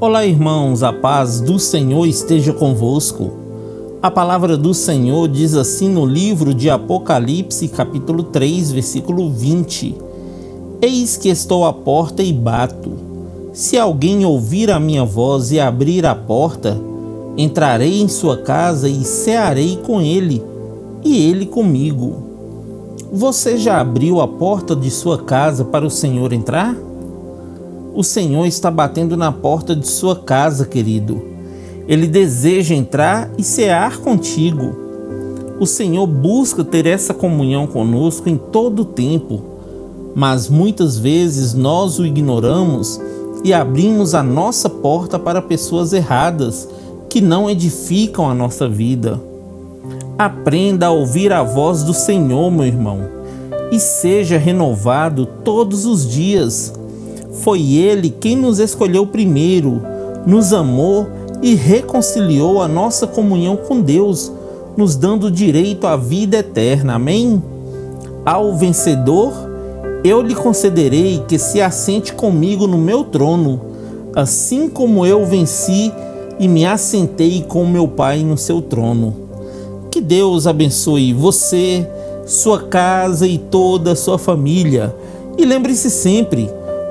Olá, irmãos, a paz do Senhor esteja convosco. A palavra do Senhor diz assim no livro de Apocalipse, capítulo 3, versículo 20: Eis que estou à porta e bato. Se alguém ouvir a minha voz e abrir a porta, entrarei em sua casa e cearei com ele, e ele comigo. Você já abriu a porta de sua casa para o Senhor entrar? O Senhor está batendo na porta de sua casa, querido. Ele deseja entrar e cear contigo. O Senhor busca ter essa comunhão conosco em todo o tempo, mas muitas vezes nós o ignoramos e abrimos a nossa porta para pessoas erradas que não edificam a nossa vida. Aprenda a ouvir a voz do Senhor, meu irmão, e seja renovado todos os dias foi Ele quem nos escolheu primeiro, nos amou e reconciliou a nossa comunhão com Deus, nos dando direito à vida eterna. Amém? Ao vencedor, eu lhe concederei que se assente comigo no meu trono, assim como eu venci e me assentei com meu Pai no seu trono. Que Deus abençoe você, sua casa e toda a sua família. E lembre-se sempre,